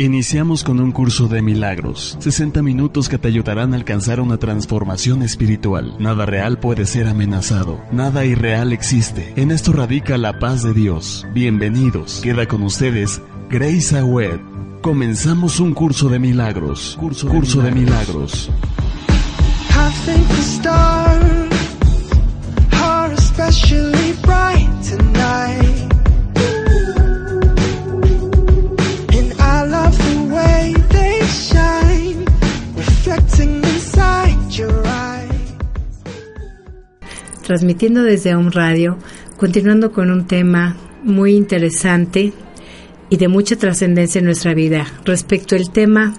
Iniciamos con un curso de milagros, 60 minutos que te ayudarán a alcanzar una transformación espiritual. Nada real puede ser amenazado, nada irreal existe. En esto radica la paz de Dios. Bienvenidos. Queda con ustedes Grace Awed. Comenzamos un curso de milagros. Curso de curso milagros. De milagros. Transmitiendo desde un radio, continuando con un tema muy interesante y de mucha trascendencia en nuestra vida respecto al tema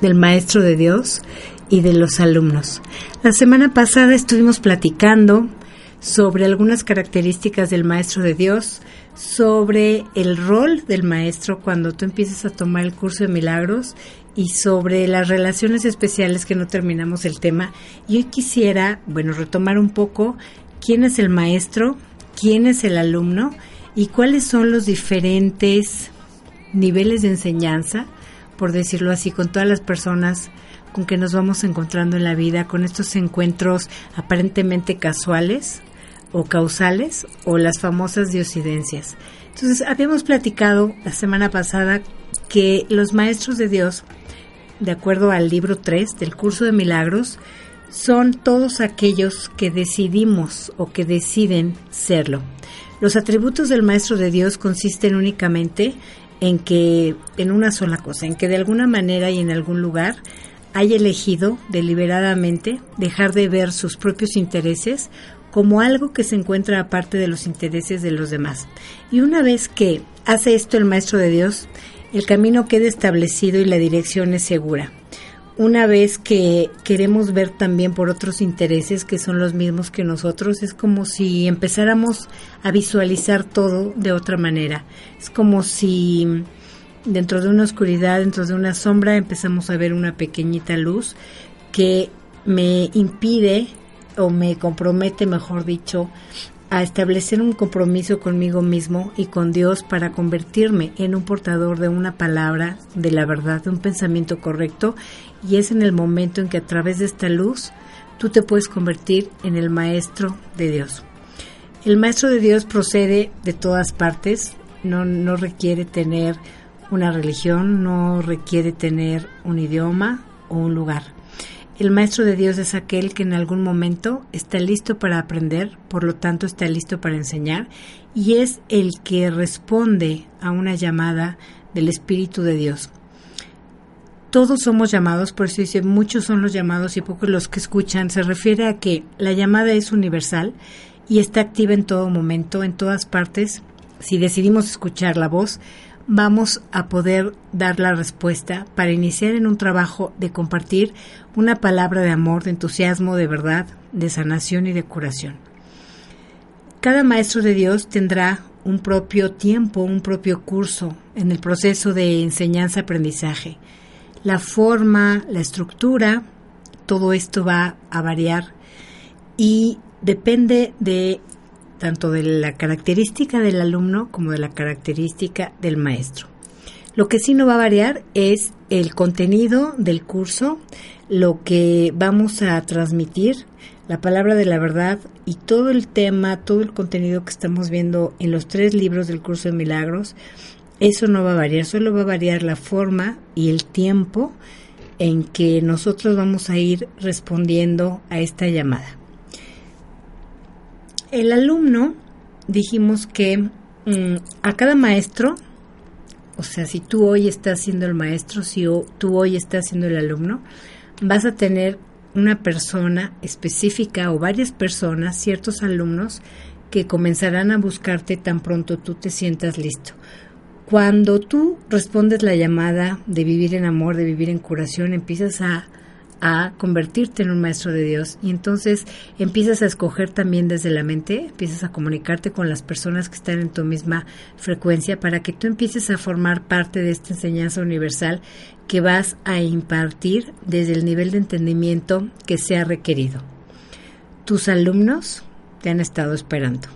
del Maestro de Dios y de los alumnos. La semana pasada estuvimos platicando sobre algunas características del Maestro de Dios, sobre el rol del Maestro cuando tú empiezas a tomar el curso de milagros y sobre las relaciones especiales que no terminamos el tema. Y hoy quisiera, bueno, retomar un poco quién es el maestro, quién es el alumno y cuáles son los diferentes niveles de enseñanza, por decirlo así, con todas las personas con que nos vamos encontrando en la vida, con estos encuentros aparentemente casuales o causales o las famosas diosidencias. Entonces, habíamos platicado la semana pasada que los maestros de Dios, de acuerdo al libro 3 del curso de milagros, son todos aquellos que decidimos o que deciden serlo. Los atributos del Maestro de Dios consisten únicamente en que, en una sola cosa, en que de alguna manera y en algún lugar haya elegido deliberadamente dejar de ver sus propios intereses como algo que se encuentra aparte de los intereses de los demás. Y una vez que hace esto el Maestro de Dios, el camino queda establecido y la dirección es segura una vez que queremos ver también por otros intereses que son los mismos que nosotros, es como si empezáramos a visualizar todo de otra manera. Es como si dentro de una oscuridad, dentro de una sombra, empezamos a ver una pequeñita luz que me impide o me compromete, mejor dicho, a establecer un compromiso conmigo mismo y con Dios para convertirme en un portador de una palabra, de la verdad, de un pensamiento correcto. Y es en el momento en que a través de esta luz tú te puedes convertir en el maestro de Dios. El maestro de Dios procede de todas partes, no, no requiere tener una religión, no requiere tener un idioma o un lugar. El maestro de Dios es aquel que en algún momento está listo para aprender, por lo tanto está listo para enseñar, y es el que responde a una llamada del Espíritu de Dios. Todos somos llamados, por eso dice, muchos son los llamados y pocos los que escuchan. Se refiere a que la llamada es universal y está activa en todo momento, en todas partes. Si decidimos escuchar la voz, vamos a poder dar la respuesta para iniciar en un trabajo de compartir una palabra de amor, de entusiasmo, de verdad, de sanación y de curación. Cada maestro de Dios tendrá un propio tiempo, un propio curso en el proceso de enseñanza-aprendizaje. La forma, la estructura, todo esto va a variar y depende de tanto de la característica del alumno como de la característica del maestro. Lo que sí no va a variar es el contenido del curso, lo que vamos a transmitir, la palabra de la verdad y todo el tema, todo el contenido que estamos viendo en los tres libros del curso de milagros, eso no va a variar, solo va a variar la forma y el tiempo en que nosotros vamos a ir respondiendo a esta llamada. El alumno, dijimos que mm, a cada maestro, o sea, si tú hoy estás siendo el maestro, si tú hoy estás siendo el alumno, vas a tener una persona específica o varias personas, ciertos alumnos, que comenzarán a buscarte tan pronto tú te sientas listo. Cuando tú respondes la llamada de vivir en amor, de vivir en curación, empiezas a a convertirte en un maestro de Dios y entonces empiezas a escoger también desde la mente, empiezas a comunicarte con las personas que están en tu misma frecuencia para que tú empieces a formar parte de esta enseñanza universal que vas a impartir desde el nivel de entendimiento que sea requerido. Tus alumnos te han estado esperando.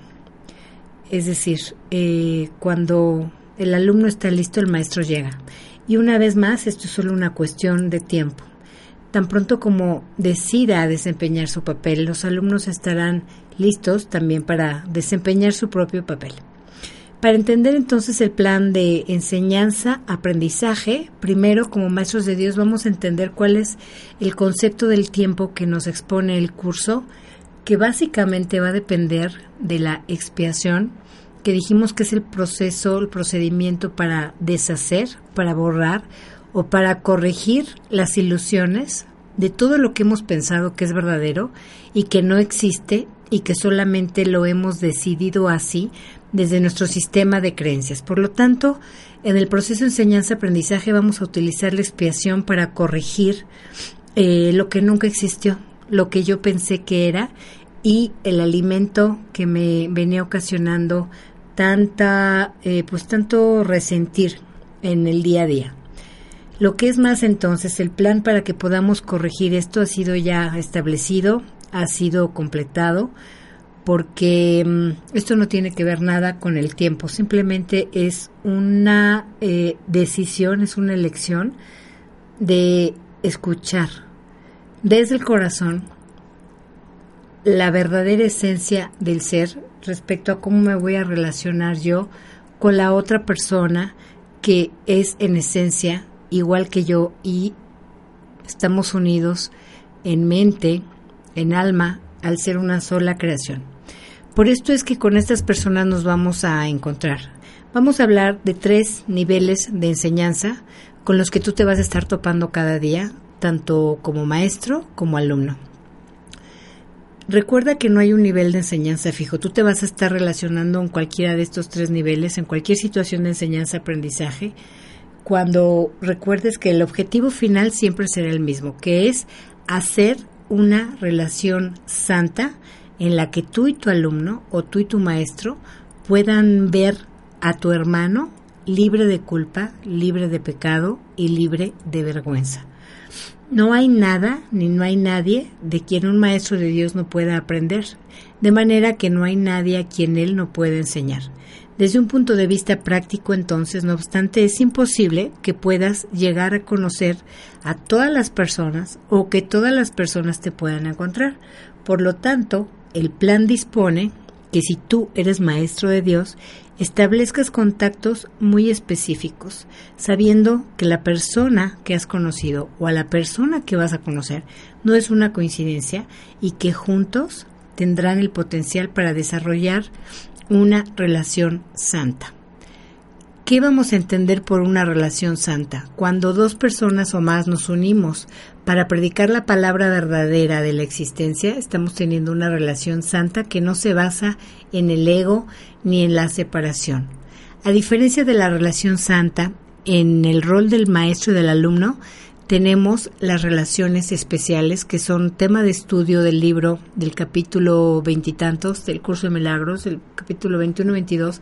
Es decir, eh, cuando el alumno está listo, el maestro llega. Y una vez más, esto es solo una cuestión de tiempo Tan pronto como decida desempeñar su papel, los alumnos estarán listos también para desempeñar su propio papel. Para entender entonces el plan de enseñanza, aprendizaje, primero como maestros de Dios vamos a entender cuál es el concepto del tiempo que nos expone el curso, que básicamente va a depender de la expiación, que dijimos que es el proceso, el procedimiento para deshacer, para borrar o para corregir las ilusiones de todo lo que hemos pensado que es verdadero y que no existe y que solamente lo hemos decidido así desde nuestro sistema de creencias. Por lo tanto, en el proceso de enseñanza-aprendizaje vamos a utilizar la expiación para corregir eh, lo que nunca existió, lo que yo pensé que era y el alimento que me venía ocasionando tanta, eh, pues tanto resentir en el día a día. Lo que es más entonces, el plan para que podamos corregir esto ha sido ya establecido, ha sido completado, porque mm, esto no tiene que ver nada con el tiempo, simplemente es una eh, decisión, es una elección de escuchar desde el corazón la verdadera esencia del ser respecto a cómo me voy a relacionar yo con la otra persona que es en esencia igual que yo y estamos unidos en mente, en alma, al ser una sola creación. Por esto es que con estas personas nos vamos a encontrar. Vamos a hablar de tres niveles de enseñanza con los que tú te vas a estar topando cada día, tanto como maestro como alumno. Recuerda que no hay un nivel de enseñanza fijo. Tú te vas a estar relacionando en cualquiera de estos tres niveles, en cualquier situación de enseñanza-aprendizaje, cuando recuerdes que el objetivo final siempre será el mismo, que es hacer una relación santa en la que tú y tu alumno o tú y tu maestro puedan ver a tu hermano libre de culpa, libre de pecado y libre de vergüenza. No hay nada ni no hay nadie de quien un maestro de Dios no pueda aprender, de manera que no hay nadie a quien él no pueda enseñar. Desde un punto de vista práctico, entonces, no obstante, es imposible que puedas llegar a conocer a todas las personas o que todas las personas te puedan encontrar. Por lo tanto, el plan dispone que si tú eres maestro de Dios, establezcas contactos muy específicos, sabiendo que la persona que has conocido o a la persona que vas a conocer no es una coincidencia y que juntos tendrán el potencial para desarrollar una relación santa. ¿Qué vamos a entender por una relación santa? Cuando dos personas o más nos unimos para predicar la palabra verdadera de la existencia, estamos teniendo una relación santa que no se basa en el ego ni en la separación. A diferencia de la relación santa, en el rol del maestro y del alumno, tenemos las relaciones especiales que son tema de estudio del libro del capítulo veintitantos del curso de milagros, el capítulo 21-22.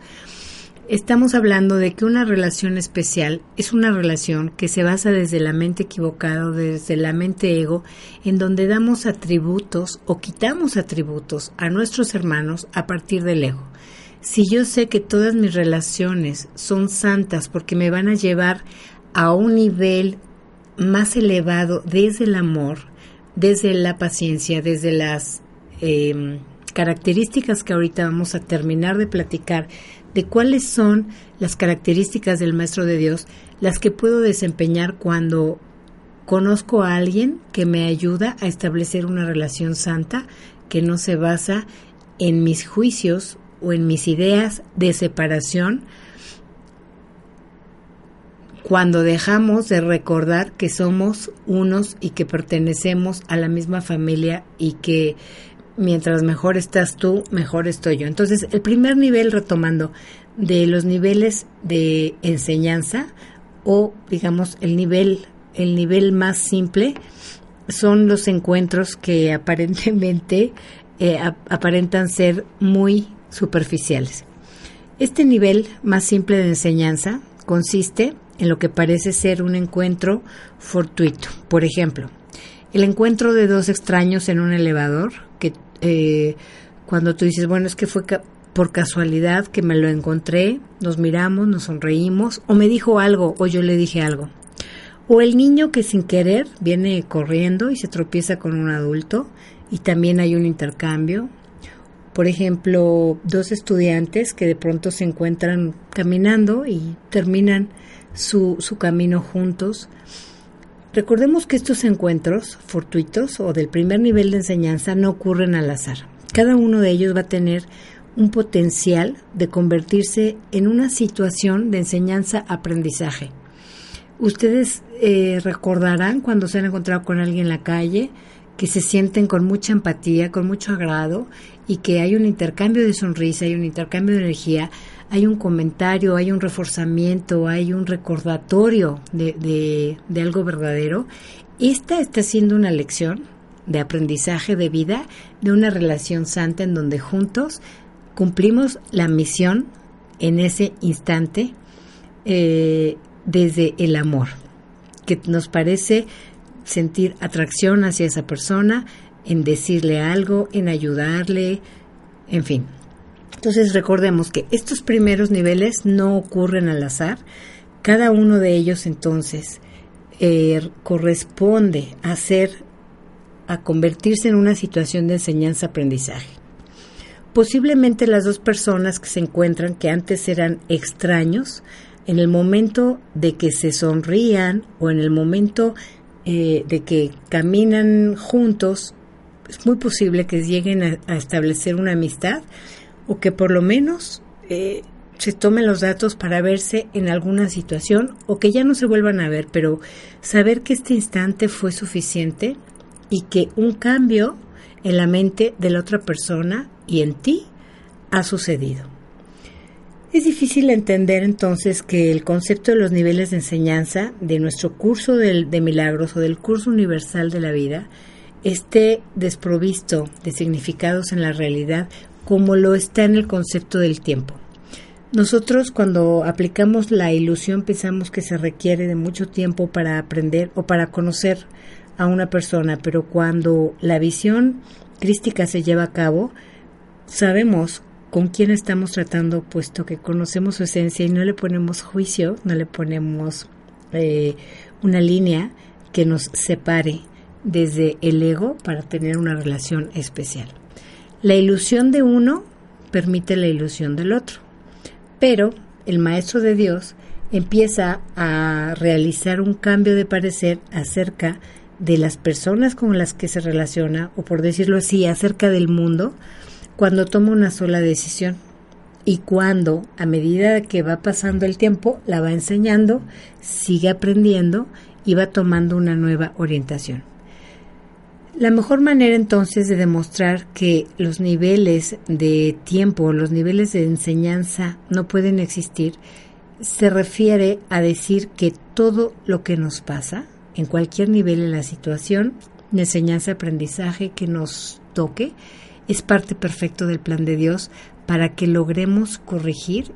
Estamos hablando de que una relación especial es una relación que se basa desde la mente equivocada, desde la mente ego, en donde damos atributos o quitamos atributos a nuestros hermanos a partir del ego. Si yo sé que todas mis relaciones son santas porque me van a llevar a un nivel más elevado desde el amor, desde la paciencia, desde las em, características que ahorita vamos a terminar de platicar, de cuáles son las características del Maestro de Dios, las que puedo desempeñar cuando conozco a alguien que me ayuda a establecer una relación santa que no se basa en mis juicios o en mis ideas de separación, cuando dejamos de recordar que somos unos y que pertenecemos a la misma familia y que mientras mejor estás tú, mejor estoy yo. Entonces, el primer nivel, retomando, de los niveles de enseñanza o digamos el nivel el nivel más simple son los encuentros que aparentemente eh, aparentan ser muy superficiales. Este nivel más simple de enseñanza consiste en lo que parece ser un encuentro fortuito. Por ejemplo, el encuentro de dos extraños en un elevador, que eh, cuando tú dices, bueno, es que fue por casualidad que me lo encontré, nos miramos, nos sonreímos, o me dijo algo, o yo le dije algo. O el niño que sin querer viene corriendo y se tropieza con un adulto y también hay un intercambio. Por ejemplo, dos estudiantes que de pronto se encuentran caminando y terminan su, su camino juntos. Recordemos que estos encuentros fortuitos o del primer nivel de enseñanza no ocurren al azar. Cada uno de ellos va a tener un potencial de convertirse en una situación de enseñanza-aprendizaje. Ustedes eh, recordarán cuando se han encontrado con alguien en la calle que se sienten con mucha empatía, con mucho agrado y que hay un intercambio de sonrisa, hay un intercambio de energía, hay un comentario, hay un reforzamiento, hay un recordatorio de, de algo verdadero. Esta está siendo una lección de aprendizaje de vida, de una relación santa en donde juntos cumplimos la misión en ese instante eh, desde el amor, que nos parece sentir atracción hacia esa persona, en decirle algo, en ayudarle, en fin. Entonces recordemos que estos primeros niveles no ocurren al azar, cada uno de ellos entonces eh, corresponde a ser, a convertirse en una situación de enseñanza-aprendizaje. Posiblemente las dos personas que se encuentran, que antes eran extraños, en el momento de que se sonrían o en el momento eh, de que caminan juntos, es muy posible que lleguen a, establecer una amistad o que por lo menos eh, se tomen los datos para verse en alguna situación o que ya no se vuelvan a ver, pero saber que este instante fue suficiente y que un cambio en la mente de la otra persona y en ti ha sucedido. Es difícil entender entonces que el concepto de los niveles de enseñanza de nuestro curso de, de milagros o del curso universal de la vida esté desprovisto de significados en la realidad como lo está en el concepto del tiempo. Nosotros cuando aplicamos la ilusión pensamos que se requiere de mucho tiempo para aprender o para conocer a una persona, pero cuando la visión crística se lleva a cabo, sabemos con quién estamos tratando, puesto que conocemos su esencia y no le ponemos juicio, no le ponemos eh, una línea que nos separe desde el ego para tener una relación especial. La ilusión de uno permite la ilusión del otro, pero el Maestro de Dios empieza a realizar un cambio de parecer acerca de las personas con las que se relaciona, o por decirlo así, acerca del mundo, cuando toma una sola decisión y cuando, a medida que va pasando el tiempo, la va enseñando, sigue aprendiendo y va tomando una nueva orientación. La mejor manera entonces de demostrar que los niveles de tiempo, los niveles de enseñanza no pueden existir, se refiere a decir que todo lo que nos pasa, en cualquier nivel de la situación de enseñanza-aprendizaje que nos toque, es parte perfecta del plan de Dios para que logremos corregir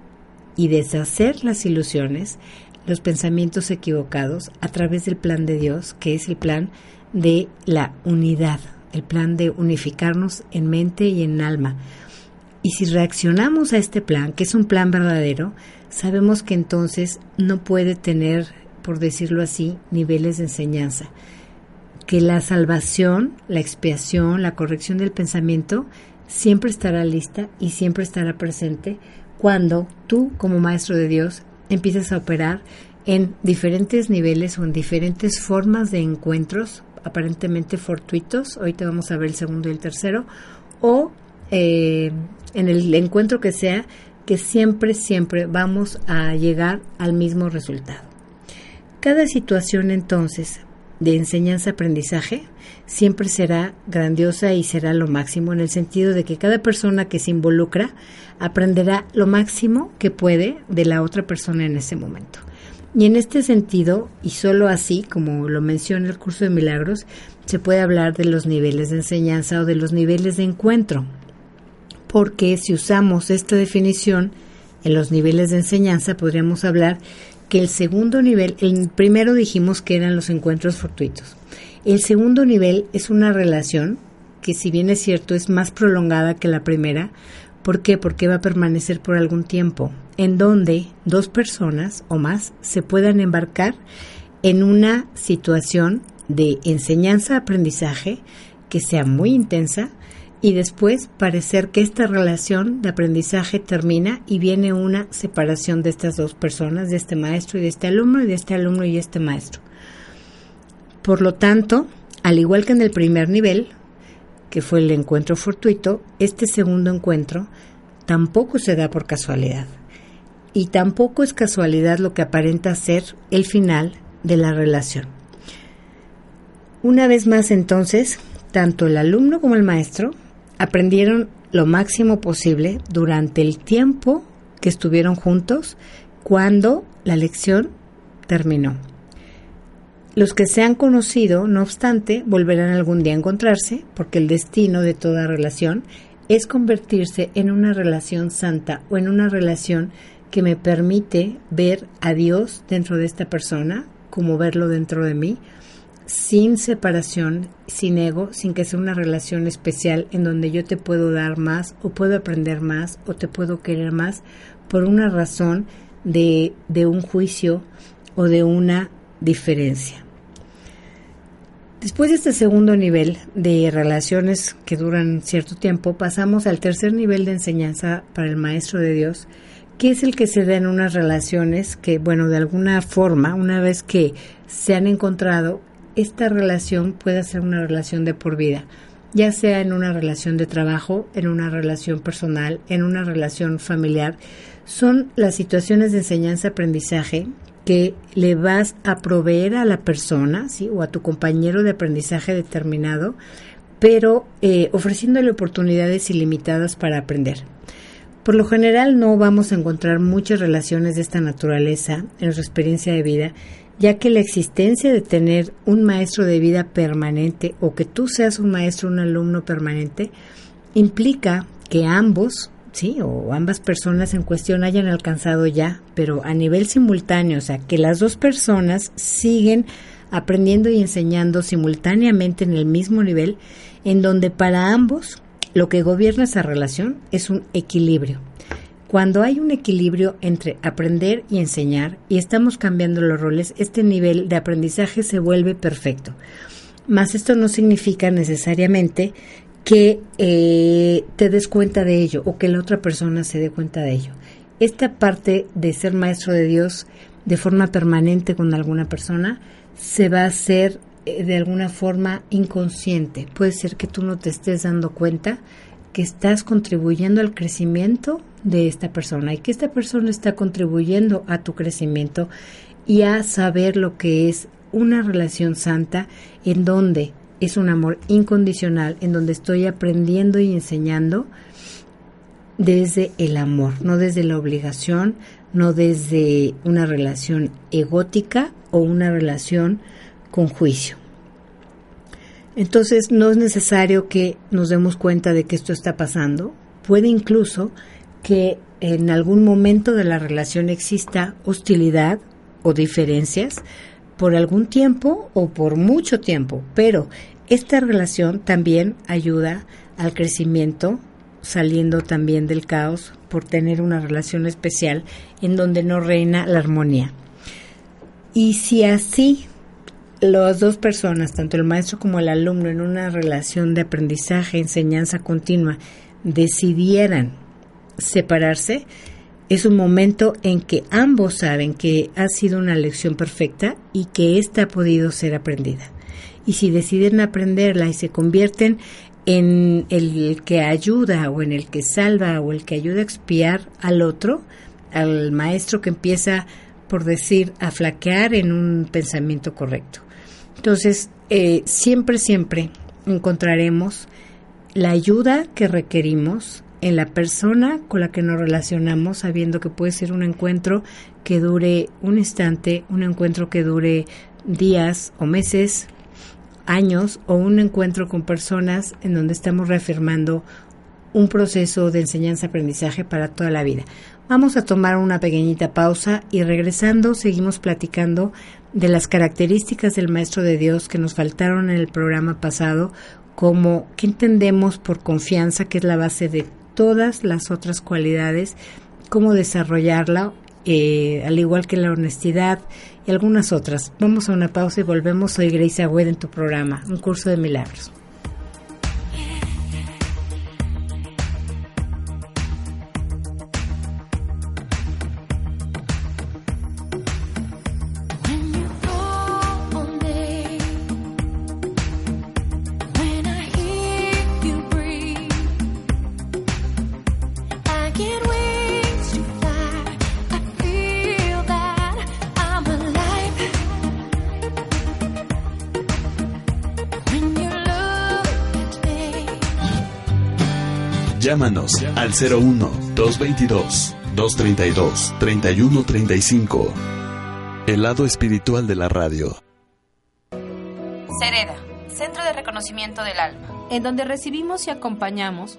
y deshacer las ilusiones, los pensamientos equivocados a través del plan de Dios, que es el plan de la unidad, el plan de unificarnos en mente y en alma. Y si reaccionamos a este plan, que es un plan verdadero, sabemos que entonces no puede tener por decirlo así, niveles de enseñanza. Que la salvación, la expiación, la corrección del pensamiento siempre estará lista y siempre estará presente cuando tú, como maestro de Dios, empiezas a operar en diferentes niveles o en diferentes formas de encuentros aparentemente fortuitos, ahorita vamos a ver el segundo y el tercero, o eh, en el encuentro que sea, que siempre, siempre vamos a llegar al mismo resultado. Cada situación entonces de enseñanza-aprendizaje siempre será grandiosa y será lo máximo en el sentido de que cada persona que se involucra aprenderá lo máximo que puede de la otra persona en ese momento. Y en este sentido, y solo así, como lo menciona el curso de milagros, se puede hablar de los niveles de enseñanza o de los niveles de encuentro. Porque si usamos esta definición en los niveles de enseñanza, podríamos hablar que el segundo nivel, el primero dijimos que eran los encuentros fortuitos. El segundo nivel es una relación que si bien es cierto es más prolongada que la primera, ¿por qué? Porque va a permanecer por algún tiempo, en donde dos personas o más se puedan embarcar en una situación de enseñanza-aprendizaje que sea muy intensa y después parecer que esta relación de aprendizaje termina y viene una separación de estas dos personas, de este maestro y de este alumno y de este alumno y este maestro. Por lo tanto, al igual que en el primer nivel, que fue el encuentro fortuito, este segundo encuentro tampoco se da por casualidad. Y tampoco es casualidad lo que aparenta ser el final de la relación. Una vez más entonces, tanto el alumno como el maestro aprendieron lo máximo posible durante el tiempo que estuvieron juntos cuando la lección terminó. Los que se han conocido, no obstante, volverán algún día a encontrarse, porque el destino de toda relación es convertirse en una relación santa o en una relación que me permite ver a Dios dentro de esta persona, como verlo dentro de mí, sin separación, sin ego, sin que sea una relación especial en donde yo te puedo dar más o puedo aprender más o te puedo querer más por una razón de, de un juicio o de una diferencia. Después de este segundo nivel de relaciones que duran cierto tiempo, pasamos al tercer nivel de enseñanza para el Maestro de Dios, que es el que se da en unas relaciones que, bueno, de alguna forma, una vez que se han encontrado, esta relación puede ser una relación de por vida, ya sea en una relación de trabajo, en una relación personal, en una relación familiar. Son las situaciones de enseñanza-aprendizaje que le vas a proveer a la persona ¿sí? o a tu compañero de aprendizaje determinado, pero eh, ofreciéndole oportunidades ilimitadas para aprender. Por lo general no vamos a encontrar muchas relaciones de esta naturaleza en nuestra experiencia de vida, ya que la existencia de tener un maestro de vida permanente o que tú seas un maestro, un alumno permanente, implica que ambos, sí, o ambas personas en cuestión hayan alcanzado ya, pero a nivel simultáneo, o sea, que las dos personas siguen aprendiendo y enseñando simultáneamente en el mismo nivel, en donde para ambos lo que gobierna esa relación es un equilibrio. Cuando hay un equilibrio entre aprender y enseñar y estamos cambiando los roles, este nivel de aprendizaje se vuelve perfecto. Mas esto no significa necesariamente que eh, te des cuenta de ello o que la otra persona se dé cuenta de ello. Esta parte de ser maestro de Dios de forma permanente con alguna persona se va a hacer de alguna forma inconsciente. Puede ser que tú no te estés dando cuenta que estás contribuyendo al crecimiento de esta persona y que esta persona está contribuyendo a tu crecimiento y a saber lo que es una relación santa en donde es un amor incondicional, en donde estoy aprendiendo y enseñando desde el amor, no desde la obligación, no desde una relación egótica o una relación con juicio. Entonces no es necesario que nos demos cuenta de que esto está pasando. Puede incluso que en algún momento de la relación exista hostilidad o diferencias por algún tiempo o por mucho tiempo, pero esta relación también ayuda al crecimiento, saliendo también del caos por tener una relación especial en donde no reina la armonía. Y si así las dos personas, tanto el maestro como el alumno, en una relación de aprendizaje, enseñanza continua, decidieran separarse, es un momento en que ambos saben que ha sido una lección perfecta y que ésta ha podido ser aprendida. Y si deciden aprenderla y se convierten en el que ayuda o en el que salva o el que ayuda a expiar al otro, al maestro que empieza, por decir, a flaquear en un pensamiento correcto. Entonces, eh, siempre, siempre encontraremos la ayuda que requerimos en la persona con la que nos relacionamos, sabiendo que puede ser un encuentro que dure un instante, un encuentro que dure días o meses, años, o un encuentro con personas en donde estamos reafirmando un proceso de enseñanza-aprendizaje para toda la vida. Vamos a tomar una pequeñita pausa y regresando seguimos platicando de las características del Maestro de Dios que nos faltaron en el programa pasado, como qué entendemos por confianza, que es la base de todas las otras cualidades, cómo desarrollarla, eh, al igual que la honestidad y algunas otras. Vamos a una pausa y volvemos. Soy Grace Agüed en tu programa, Un Curso de Milagros. Llámanos al 01 222 232 3135. El lado espiritual de la radio. Cereda, Centro de Reconocimiento del Alma, en donde recibimos y acompañamos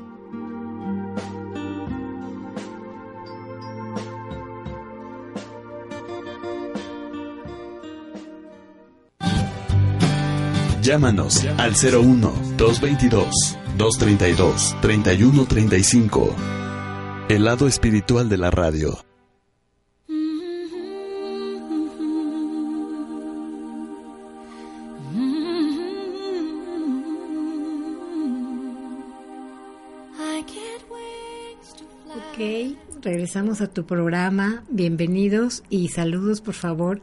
Llámanos al 01 222 232 3135. El lado espiritual de la radio. Ok, regresamos a tu programa. Bienvenidos y saludos, por favor,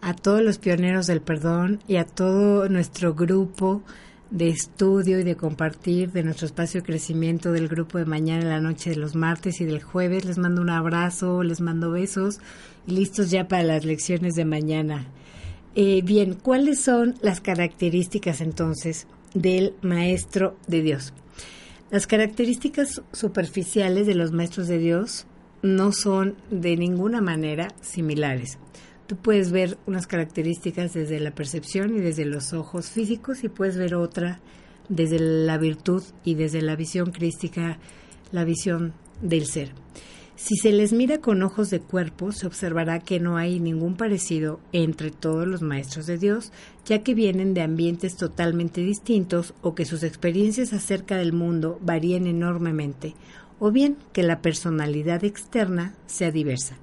a todos los pioneros del perdón y a todo nuestro grupo de estudio y de compartir de nuestro espacio de crecimiento del grupo de mañana en la noche de los martes y del jueves. Les mando un abrazo, les mando besos y listos ya para las lecciones de mañana. Eh, bien, ¿cuáles son las características entonces del maestro de Dios? Las características superficiales de los maestros de Dios no son de ninguna manera similares. Tú puedes ver unas características desde la percepción y desde los ojos físicos y puedes ver otra desde la virtud y desde la visión crística, la visión del ser. Si se les mira con ojos de cuerpo, se observará que no hay ningún parecido entre todos los maestros de Dios, ya que vienen de ambientes totalmente distintos o que sus experiencias acerca del mundo varían enormemente, o bien que la personalidad externa sea diversa.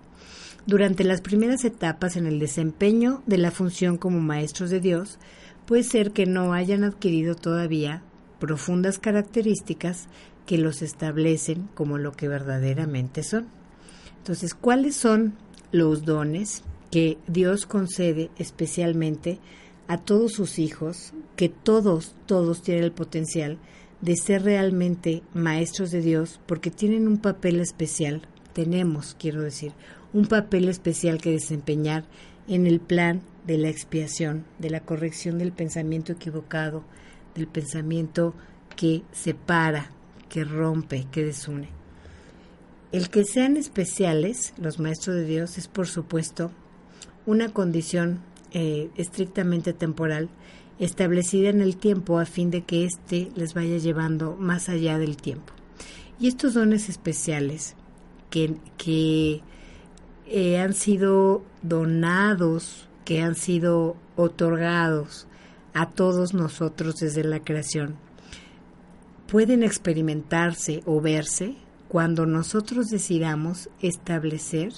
Durante las primeras etapas en el desempeño de la función como maestros de Dios, puede ser que no hayan adquirido todavía profundas características que los establecen como lo que verdaderamente son. Entonces, ¿cuáles son los dones que Dios concede especialmente a todos sus hijos, que todos, todos tienen el potencial de ser realmente maestros de Dios porque tienen un papel especial, tenemos, quiero decir, un papel especial que desempeñar en el plan de la expiación, de la corrección del pensamiento equivocado, del pensamiento que separa, que rompe, que desune. El que sean especiales, los maestros de Dios, es por supuesto una condición eh, estrictamente temporal establecida en el tiempo a fin de que éste les vaya llevando más allá del tiempo. Y estos dones especiales que, que eh, han sido donados, que han sido otorgados a todos nosotros desde la creación, pueden experimentarse o verse cuando nosotros decidamos establecer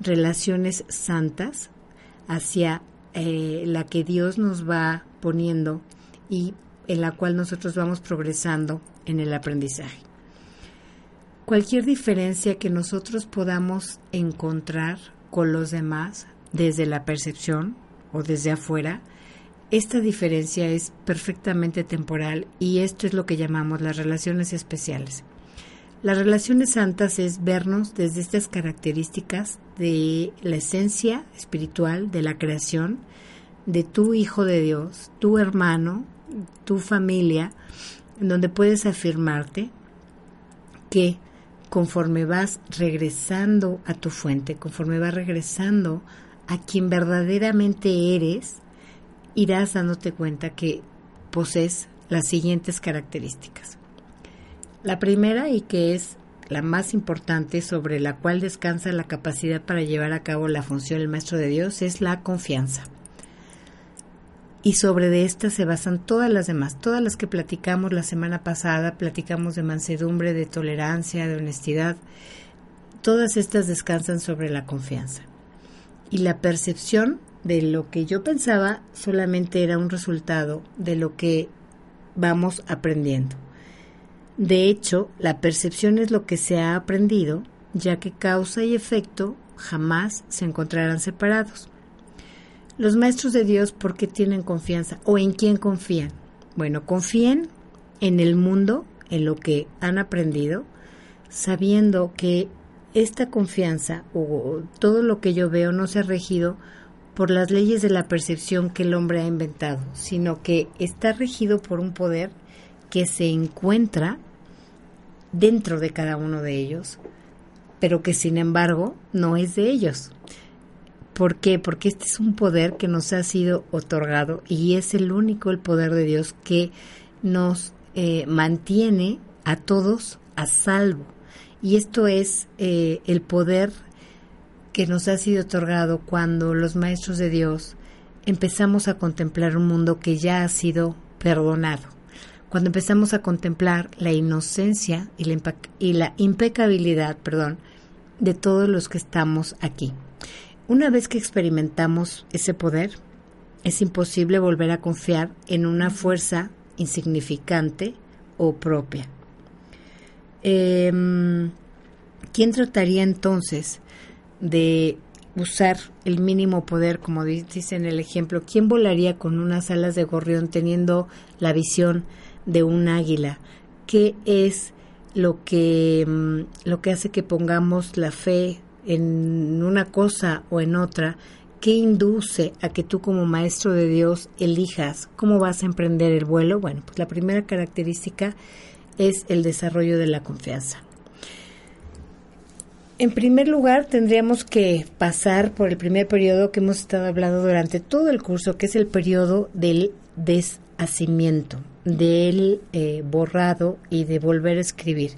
relaciones santas hacia eh, la que Dios nos va poniendo y en la cual nosotros vamos progresando en el aprendizaje. Cualquier diferencia que nosotros podamos encontrar con los demás desde la percepción o desde afuera esta diferencia es perfectamente temporal y esto es lo que llamamos las relaciones especiales. Las relaciones santas es vernos desde estas características de la esencia espiritual de la creación, de tu hijo de Dios, tu hermano, tu familia, en donde puedes afirmarte que conforme vas regresando a tu fuente, conforme vas regresando a quien verdaderamente eres, irás dándote cuenta que posees las siguientes características. La primera y que es la más importante sobre la cual descansa la capacidad para llevar a cabo la función del Maestro de Dios es la confianza. Y sobre de se basan todas las demás, todas las que platicamos la semana pasada, platicamos de mansedumbre, de tolerancia, de honestidad, todas estas descansan sobre la confianza. Y la percepción de lo que yo pensaba solamente era un resultado de lo que vamos aprendiendo. De hecho, la percepción es lo que se ha aprendido, ya que causa y efecto jamás se encontrarán separados. Los maestros de Dios, ¿por qué tienen confianza? ¿O en quién confían? Bueno, confíen en el mundo, en lo que han aprendido, sabiendo que esta confianza o todo lo que yo veo no se ha regido por las leyes de la percepción que el hombre ha inventado, sino que está regido por un poder que se encuentra dentro de cada uno de ellos, pero que sin embargo no es de ellos. ¿Por qué? Porque este es un poder que nos ha sido otorgado y es el único el poder de Dios que nos eh, mantiene a todos a salvo. Y esto es eh, el poder que nos ha sido otorgado cuando los maestros de Dios empezamos a contemplar un mundo que ya ha sido perdonado. Cuando empezamos a contemplar la inocencia y la, y la impecabilidad, perdón, de todos los que estamos aquí. Una vez que experimentamos ese poder, es imposible volver a confiar en una fuerza insignificante o propia. Em, ¿Quién trataría entonces de usar el mínimo poder, como dice en el ejemplo? ¿Quién volaría con unas alas de gorrión teniendo la visión de un águila? ¿Qué es lo que, mm, lo que hace que pongamos la fe en una cosa o en otra, ¿qué induce a que tú como maestro de Dios elijas cómo vas a emprender el vuelo? Bueno, pues la primera característica es el desarrollo de la confianza. En primer lugar, tendríamos que pasar por el primer periodo que hemos estado hablando durante todo el curso, que es el periodo del deshacimiento, del eh, borrado y de volver a escribir.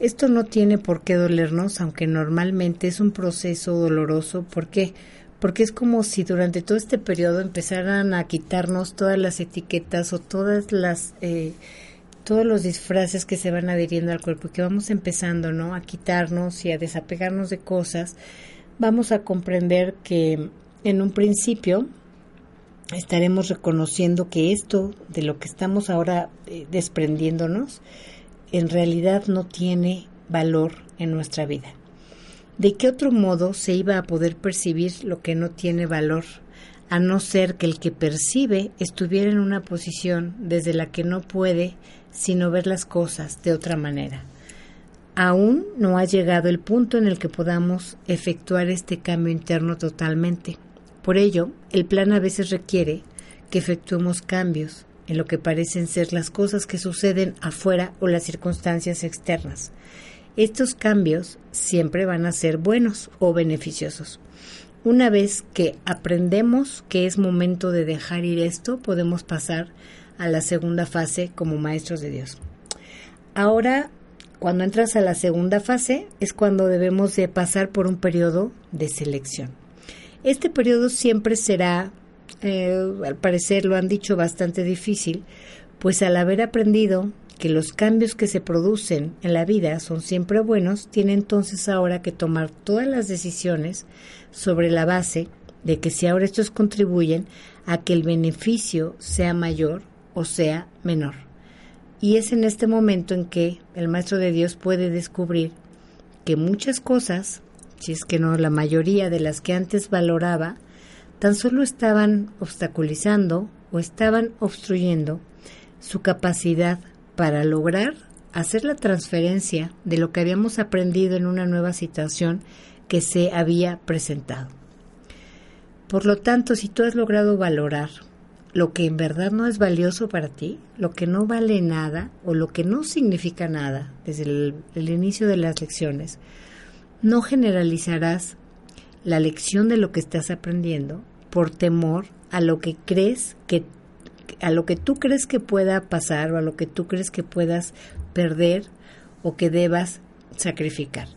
Esto no tiene por qué dolernos, aunque normalmente es un proceso doloroso. ¿Por qué? Porque es como si durante todo este periodo empezaran a quitarnos todas las etiquetas o todas las eh, todos los disfraces que se van adhiriendo al cuerpo y que vamos empezando, ¿no? A quitarnos y a desapegarnos de cosas vamos a comprender que en un principio estaremos reconociendo que esto de lo que estamos ahora eh, desprendiéndonos en realidad no tiene valor en nuestra vida. ¿De qué otro modo se iba a poder percibir lo que no tiene valor, a no ser que el que percibe estuviera en una posición desde la que no puede sino ver las cosas de otra manera? Aún no ha llegado el punto en el que podamos efectuar este cambio interno totalmente. Por ello, el plan a veces requiere que efectuemos cambios en lo que parecen ser las cosas que suceden afuera o las circunstancias externas. Estos cambios siempre van a ser buenos o beneficiosos. Una vez que aprendemos que es momento de dejar ir esto, podemos pasar a la segunda fase como maestros de Dios. Ahora, cuando entras a la segunda fase, es cuando debemos de pasar por un periodo de selección. Este periodo siempre será, eh, al parecer lo han dicho, bastante difícil, pues al haber aprendido que los cambios que se producen en la vida son siempre buenos, tiene entonces ahora que tomar todas las decisiones sobre la base de que si ahora estos contribuyen a que el beneficio sea mayor o sea menor. Y es en este momento en que el Maestro de Dios puede descubrir que muchas cosas si es que no la mayoría de las que antes valoraba, tan solo estaban obstaculizando o estaban obstruyendo su capacidad para lograr hacer la transferencia de lo que habíamos aprendido en una nueva situación que se había presentado. Por lo tanto, si tú has logrado valorar lo que en verdad no es valioso para ti, lo que no vale nada o lo que no significa nada desde el, el inicio de las lecciones, no generalizarás la lección de lo que estás aprendiendo por temor a lo que crees que a lo que tú crees que pueda pasar o a lo que tú crees que puedas perder o que debas sacrificar.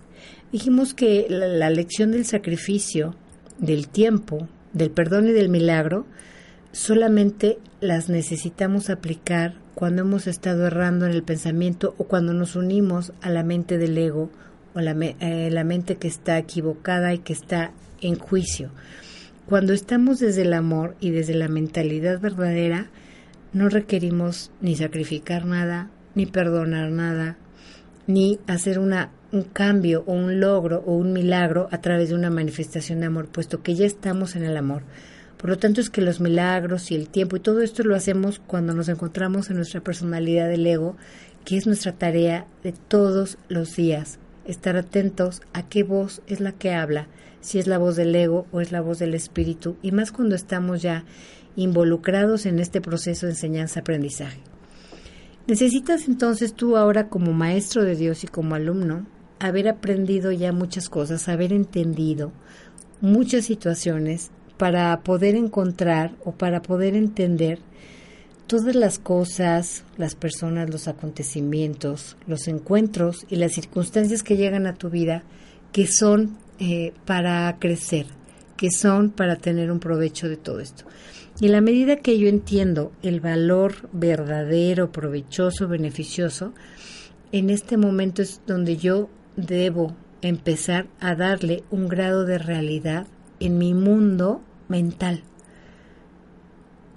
Dijimos que la, lección del sacrificio, del tiempo, del perdón y del milagro, solamente las necesitamos aplicar cuando hemos estado errando en el pensamiento o cuando nos unimos a la mente del ego o la, eh, la mente que está equivocada y que está en juicio. Cuando estamos desde el amor y desde la mentalidad verdadera, no requerimos ni sacrificar nada, ni perdonar nada, ni hacer una, un cambio o un logro o un milagro a través de una manifestación de amor, puesto que ya estamos en el amor. Por lo tanto es que los milagros y el tiempo y todo esto lo hacemos cuando nos encontramos en nuestra personalidad del ego, que es nuestra tarea de todos los días, estar atentos a qué voz es la que habla, si es la voz del ego o es la voz del espíritu, y más cuando estamos ya involucrados en este proceso de enseñanza-aprendizaje. Necesitas entonces tú ahora como maestro de Dios y como alumno haber aprendido ya muchas cosas, haber entendido muchas situaciones para poder encontrar o para poder entender todas las cosas, las personas, los acontecimientos, los encuentros y las circunstancias que llegan a tu vida que son eh, para crecer, que son para tener un provecho de todo esto. Y en la medida que yo entiendo el valor verdadero, provechoso, beneficioso, en este momento es donde yo debo empezar a darle un grado de realidad en mi mundo mental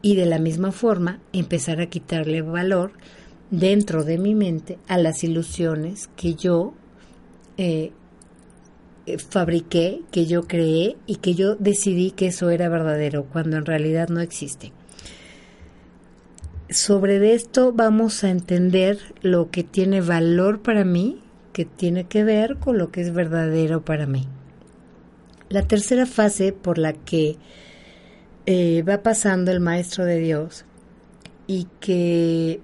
y de la misma forma empezar a quitarle valor dentro de mi mente a las ilusiones que yo eh, fabriqué, que yo creé y que yo decidí que eso era verdadero cuando en realidad no existe. Sobre esto vamos a entender lo que tiene valor para mí, que tiene que ver con lo que es verdadero para mí. La tercera fase por la que eh, va pasando el Maestro de Dios y que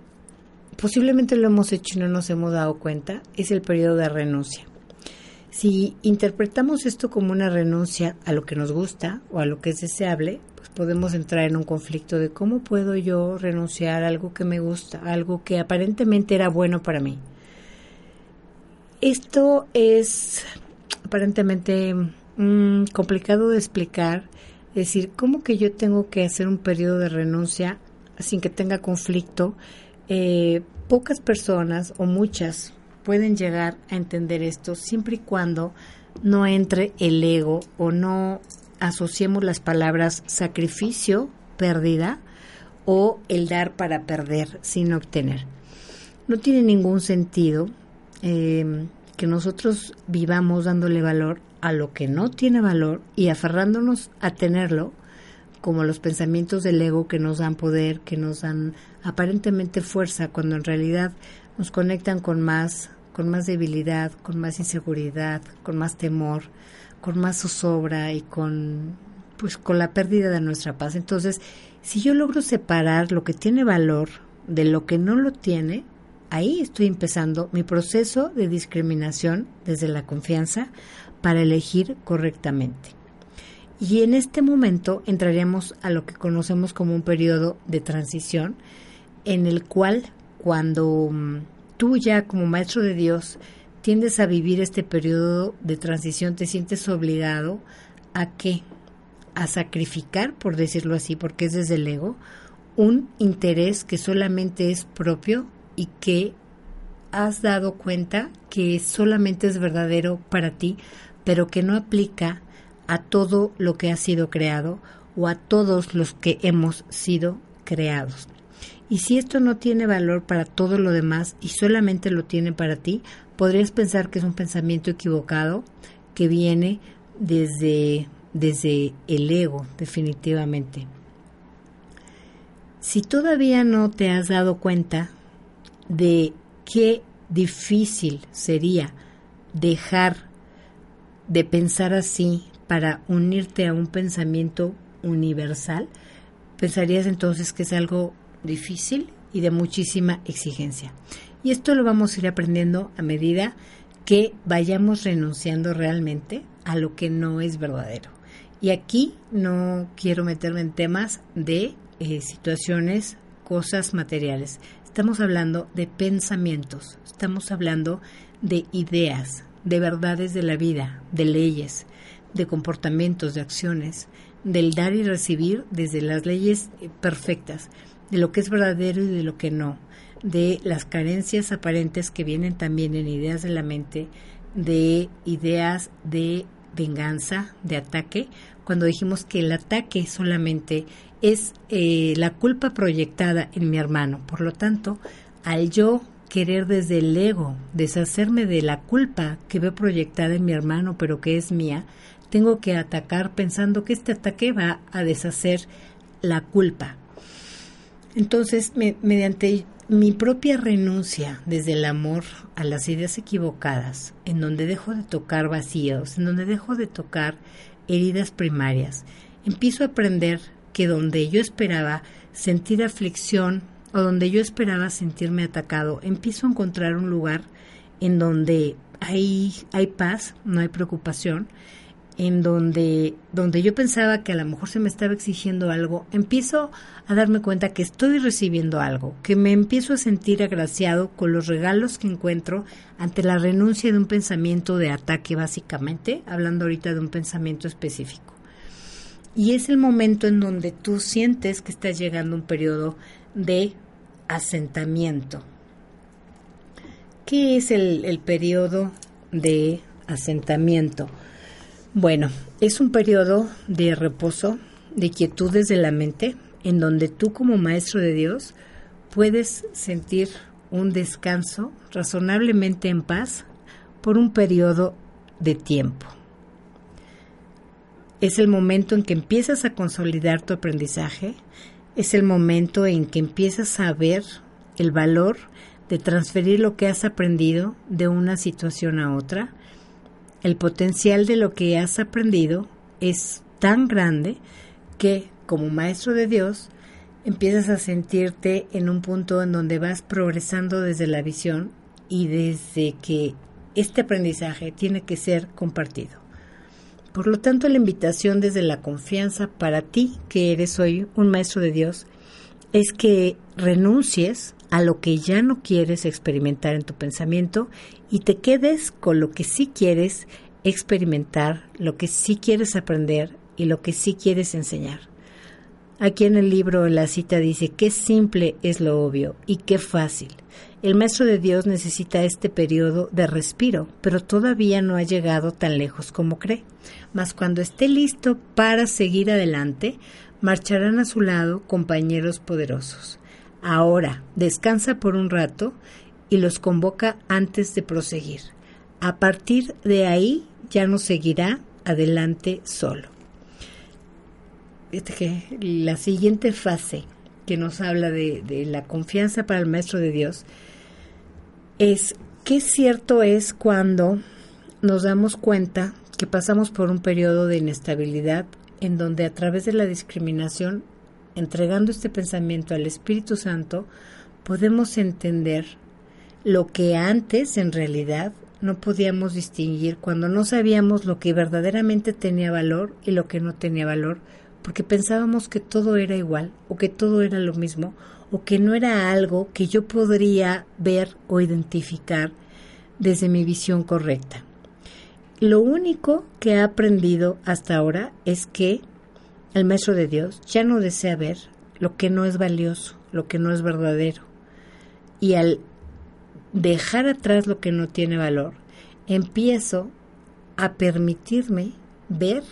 posiblemente lo hemos hecho y no nos hemos dado cuenta, es el periodo de renuncia. Si interpretamos esto como una renuncia a lo que nos gusta o a lo que es deseable, pues podemos entrar en un conflicto de cómo puedo yo renunciar a algo que me gusta, algo que aparentemente era bueno para mí. Esto es aparentemente mm, complicado de explicar es decir, ¿cómo que yo tengo que hacer un periodo de renuncia sin que tenga conflicto? Eh, pocas personas o muchas pueden llegar a entender esto siempre y cuando no entre el ego o no asociemos las palabras sacrificio, pérdida o el dar para perder sin obtener. No tiene ningún sentido eh, que nosotros vivamos dándole valor a lo que no tiene valor y aferrándonos a tenerlo como los pensamientos del ego que nos dan poder, que nos dan aparentemente fuerza, cuando en realidad nos conectan con más, con más debilidad, con más inseguridad, con más temor, con más zozobra y con pues con la pérdida de nuestra paz. Entonces, si yo logro separar lo que tiene valor de lo que no lo tiene, ahí estoy empezando mi proceso de discriminación desde la confianza para elegir correctamente. Y en este momento entraremos a lo que conocemos como un periodo de transición, en el cual cuando mm, tú ya como maestro de Dios tiendes a vivir este periodo de transición, te sientes obligado a qué? A sacrificar, por decirlo así, porque es desde el ego, un interés que solamente es propio y que has dado cuenta que solamente es verdadero para ti, pero que no aplica a todo lo que ha sido creado o a todos los que hemos sido creados. Y si esto no tiene valor para todo lo demás y solamente lo tiene para ti, podrías pensar que es un pensamiento equivocado que viene desde, desde el ego, definitivamente. Si todavía no te has dado cuenta de qué difícil sería dejar de pensar así para unirte a un pensamiento universal, pensarías entonces que es algo difícil y de muchísima exigencia. Y esto lo vamos a ir aprendiendo a medida que vayamos renunciando realmente a lo que no es verdadero. Y aquí no quiero meterme en temas de eh, situaciones, cosas materiales. Estamos hablando de pensamientos, estamos hablando de ideas, de verdades de la vida, de leyes, de comportamientos, de acciones, del dar y recibir desde las leyes eh, perfectas, de lo que es verdadero y de lo que no, de las carencias aparentes que vienen también en ideas de la mente, de ideas de venganza, de ataque, cuando dijimos que el ataque solamente es eh, la culpa proyectada en mi hermano. Por lo tanto, al yo querer desde el ego deshacerme de la culpa que veo proyectada en mi hermano, pero que es mía, tengo que atacar pensando que este ataque va a deshacer la culpa. Entonces, mediante mi propia renuncia desde el amor a las ideas equivocadas, en donde dejo de tocar vacíos, en donde dejo de tocar heridas primarias, empiezo a aprender que donde yo esperaba sentir aflicción, o donde yo esperaba sentirme atacado, empiezo a encontrar un lugar en donde hay, hay paz, no hay preocupación, en donde, donde yo pensaba que a lo mejor se me estaba exigiendo algo, empiezo a darme cuenta que estoy recibiendo algo, que me empiezo a sentir agraciado con los regalos que encuentro ante la renuncia de un pensamiento de ataque, básicamente, hablando ahorita de un pensamiento específico. Y es el momento en donde tú sientes que estás llegando a un periodo de asentamiento. ¿Qué es el, periodo de asentamiento? Bueno, es un periodo de reposo, de quietudes de la mente, en donde tú como maestro de Dios puedes sentir un descanso razonablemente en paz por un periodo de tiempo. Es el momento en que empiezas a consolidar tu aprendizaje, es el momento en que empiezas a ver el valor de transferir lo que has aprendido de una situación a otra. El potencial de lo que has aprendido es tan grande que como maestro de Dios empiezas a sentirte en un punto en donde vas progresando desde la visión y desde que este aprendizaje tiene que ser compartido. Por lo tanto, la invitación desde la confianza para ti, que eres hoy un maestro de Dios, es que renuncies a lo que ya no quieres experimentar en tu pensamiento y te quedes con lo que sí quieres experimentar, lo que sí quieres aprender y lo que sí quieres enseñar. Aquí en el libro la cita dice, qué simple es lo obvio y qué fácil. El Maestro de Dios necesita este periodo de respiro, pero todavía no ha llegado tan lejos como cree. Mas cuando esté listo para seguir adelante, marcharán a su lado compañeros poderosos. Ahora, descansa por un rato y los convoca antes de proseguir. A partir de ahí ya no seguirá adelante solo. que la siguiente fase que nos habla de, de la confianza para el Maestro de Dios es qué cierto es cuando nos damos cuenta que pasamos por un periodo de inestabilidad en donde a través de la discriminación, entregando este pensamiento al Espíritu Santo, podemos entender lo que antes en realidad no podíamos distinguir cuando no sabíamos lo que verdaderamente tenía valor y lo que no tenía valor, porque pensábamos que todo era igual o que todo era lo mismo o que no era algo que yo podría ver o identificar desde mi visión correcta. Lo único que he aprendido hasta ahora es que el Maestro de Dios ya no desea ver lo que no es valioso, lo que no es verdadero. Y al dejar atrás lo que no tiene valor, empiezo a permitirme ver,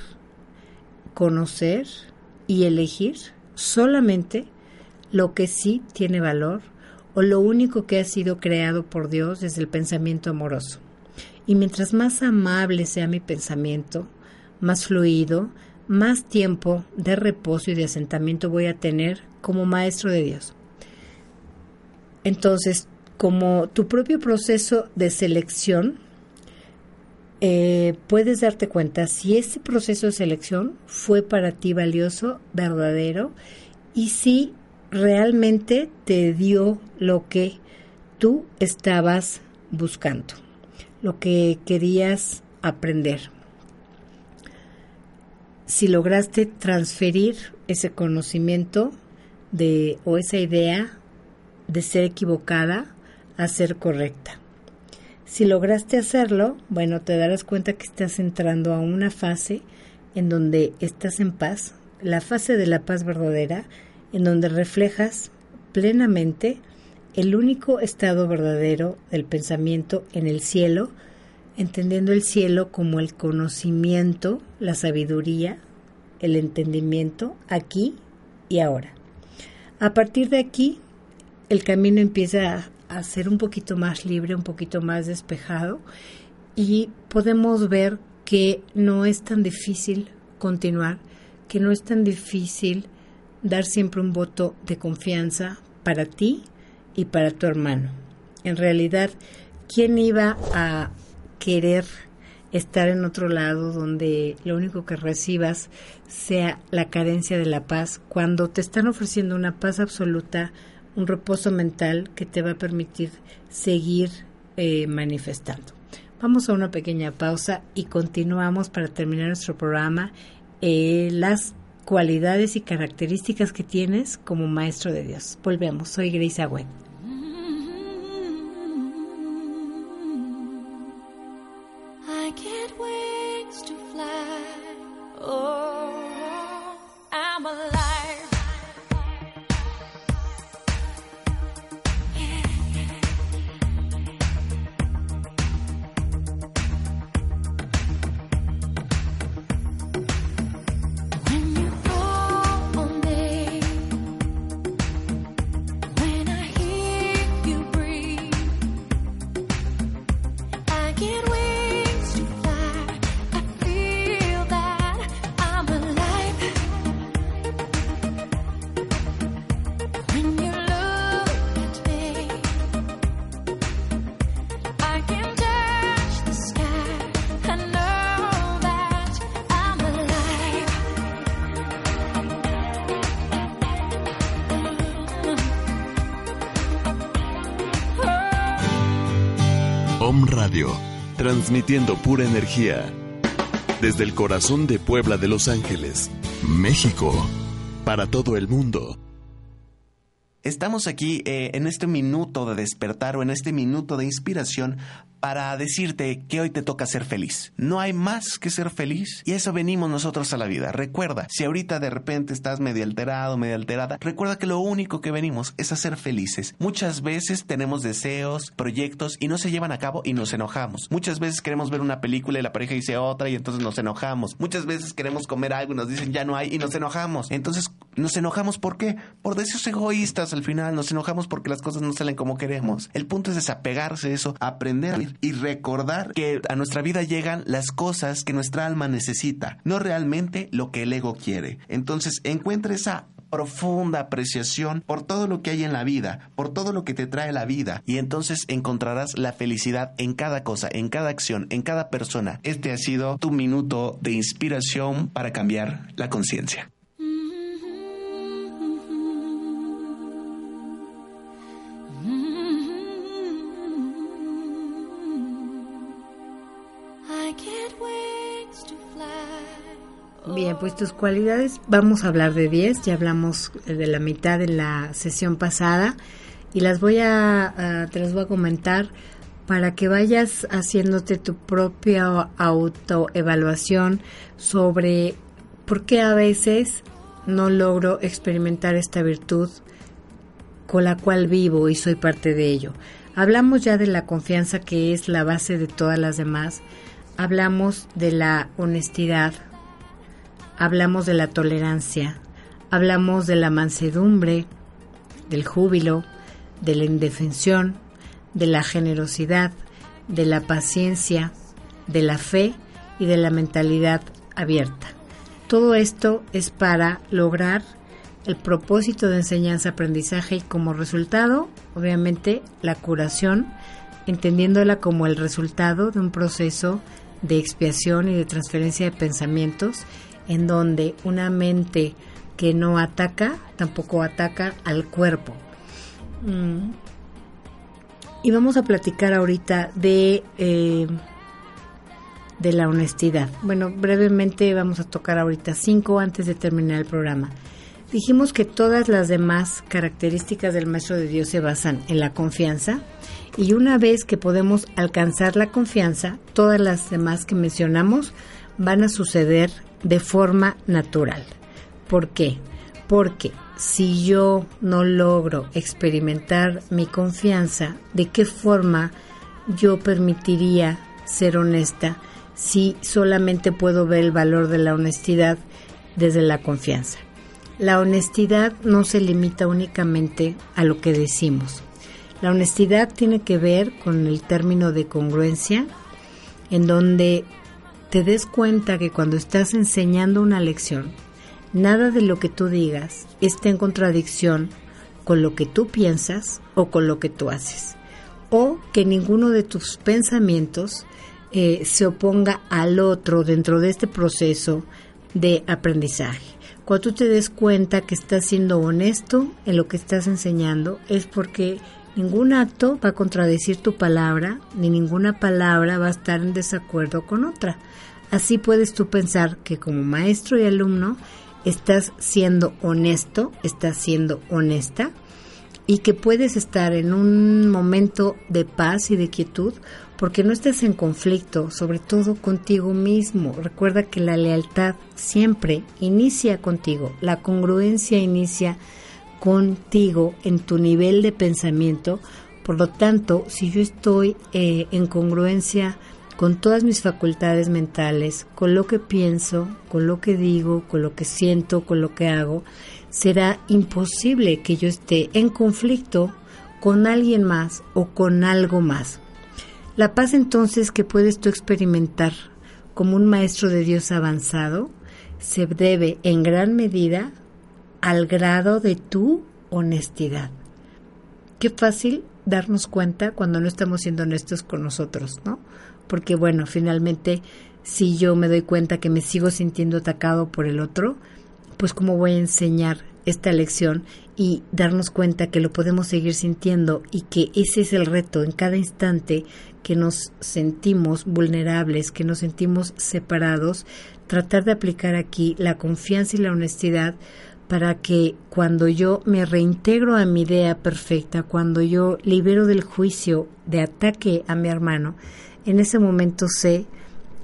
conocer y elegir solamente lo que sí tiene valor o lo único que ha sido creado por Dios desde el pensamiento amoroso. Y mientras más amable sea mi pensamiento, más fluido, más tiempo de reposo y de asentamiento voy a tener como maestro de Dios. Entonces, como tu propio proceso de selección, eh, puedes darte cuenta si ese proceso de selección fue para ti valioso, verdadero, y si realmente te dio lo que tú estabas buscando, lo que querías aprender. Si lograste transferir ese conocimiento de o esa idea de ser equivocada a ser correcta. Si lograste hacerlo, bueno, te darás cuenta que estás entrando a una fase en donde estás en paz, la fase de la paz verdadera, en donde reflejas plenamente el único estado verdadero del pensamiento en el cielo, entendiendo el cielo como el conocimiento, la sabiduría, el entendimiento aquí y ahora. A partir de aquí, el camino empieza a ser un poquito más libre, un poquito más despejado y podemos ver que no es tan difícil continuar, que no es tan difícil dar siempre un voto de confianza para ti y para tu hermano. En realidad, ¿quién iba a querer estar en otro lado donde lo único que recibas sea la carencia de la paz cuando te están ofreciendo una paz absoluta, un reposo mental que te va a permitir seguir eh, manifestando? Vamos a una pequeña pausa y continuamos para terminar nuestro programa. Eh, las cualidades y características que tienes como maestro de Dios. Volvemos, soy Grace Agüe. transmitiendo pura energía desde el corazón de Puebla de Los Ángeles, México, para todo el mundo. Estamos aquí eh, en este minuto de despertar o en este minuto de inspiración para decirte que hoy te toca ser feliz. No hay más que ser feliz y eso venimos nosotros a la vida. Recuerda, si ahorita de repente estás medio alterado, medio alterada, recuerda que lo único que venimos es a ser felices. Muchas veces tenemos deseos, proyectos y no se llevan a cabo y nos enojamos. Muchas veces queremos ver una película y la pareja dice otra y entonces nos enojamos. Muchas veces queremos comer algo y nos dicen ya no hay y nos enojamos. Entonces nos enojamos ¿por qué? Por deseos egoístas al final. Nos enojamos porque las cosas no salen como queremos. El punto es desapegarse de eso, aprender y recordar que a nuestra vida llegan las cosas que nuestra alma necesita, no realmente lo que el ego quiere. Entonces encuentra esa profunda apreciación por todo lo que hay en la vida, por todo lo que te trae la vida, y entonces encontrarás la felicidad en cada cosa, en cada acción, en cada persona. Este ha sido tu minuto de inspiración para cambiar la conciencia. Bien, pues tus cualidades, vamos a hablar de 10, ya hablamos de la mitad en la sesión pasada y las voy a, te las voy a comentar para que vayas haciéndote tu propia autoevaluación sobre por qué a veces no logro experimentar esta virtud con la cual vivo y soy parte de ello. Hablamos ya de la confianza que es la base de todas las demás. Hablamos de la honestidad, hablamos de la tolerancia, hablamos de la mansedumbre, del júbilo, de la indefensión, de la generosidad, de la paciencia, de la fe y de la mentalidad abierta. Todo esto es para lograr el propósito de enseñanza-aprendizaje y como resultado, obviamente, la curación, entendiéndola como el resultado de un proceso de expiación y de transferencia de pensamientos en donde una mente que no ataca tampoco ataca al cuerpo. Mm. Y vamos a platicar ahorita de, eh, de la honestidad. Bueno, brevemente vamos a tocar ahorita cinco antes de terminar el programa. Dijimos que todas las demás características del Maestro de Dios se basan en la confianza y una vez que podemos alcanzar la confianza, todas las demás que mencionamos van a suceder de forma natural. ¿Por qué? Porque si yo no logro experimentar mi confianza, ¿de qué forma yo permitiría ser honesta si solamente puedo ver el valor de la honestidad desde la confianza? La honestidad no se limita únicamente a lo que decimos. La honestidad tiene que ver con el término de congruencia, en donde te des cuenta que cuando estás enseñando una lección, nada de lo que tú digas está en contradicción con lo que tú piensas o con lo que tú haces. O que ninguno de tus pensamientos eh, se oponga al otro dentro de este proceso de aprendizaje. Cuando tú te des cuenta que estás siendo honesto en lo que estás enseñando, es porque ningún acto va a contradecir tu palabra, ni ninguna palabra va a estar en desacuerdo con otra. Así puedes tú pensar que como maestro y alumno estás siendo honesto, estás siendo honesta y que puedes estar en un momento de paz y de quietud porque no estás en conflicto, sobre todo contigo mismo. Recuerda que la lealtad siempre inicia contigo, la congruencia inicia contigo en tu nivel de pensamiento. Por lo tanto, si yo estoy eh, en congruencia con todas mis facultades mentales, con lo que pienso, con lo que digo, con lo que siento, con lo que hago, será imposible que yo esté en conflicto con alguien más o con algo más. La paz entonces que puedes tú experimentar como un maestro de Dios avanzado se debe en gran medida al grado de tu honestidad. Qué fácil darnos cuenta cuando no estamos siendo honestos con nosotros, ¿no? porque bueno, finalmente si yo me doy cuenta que me sigo sintiendo atacado por el otro, pues cómo voy a enseñar esta lección y darnos cuenta que lo podemos seguir sintiendo y que ese es el reto en cada instante que nos sentimos vulnerables, que nos sentimos separados, tratar de aplicar aquí la confianza y la honestidad para que cuando yo me reintegro a mi idea perfecta, cuando yo libero del juicio de ataque a mi hermano, en ese momento sé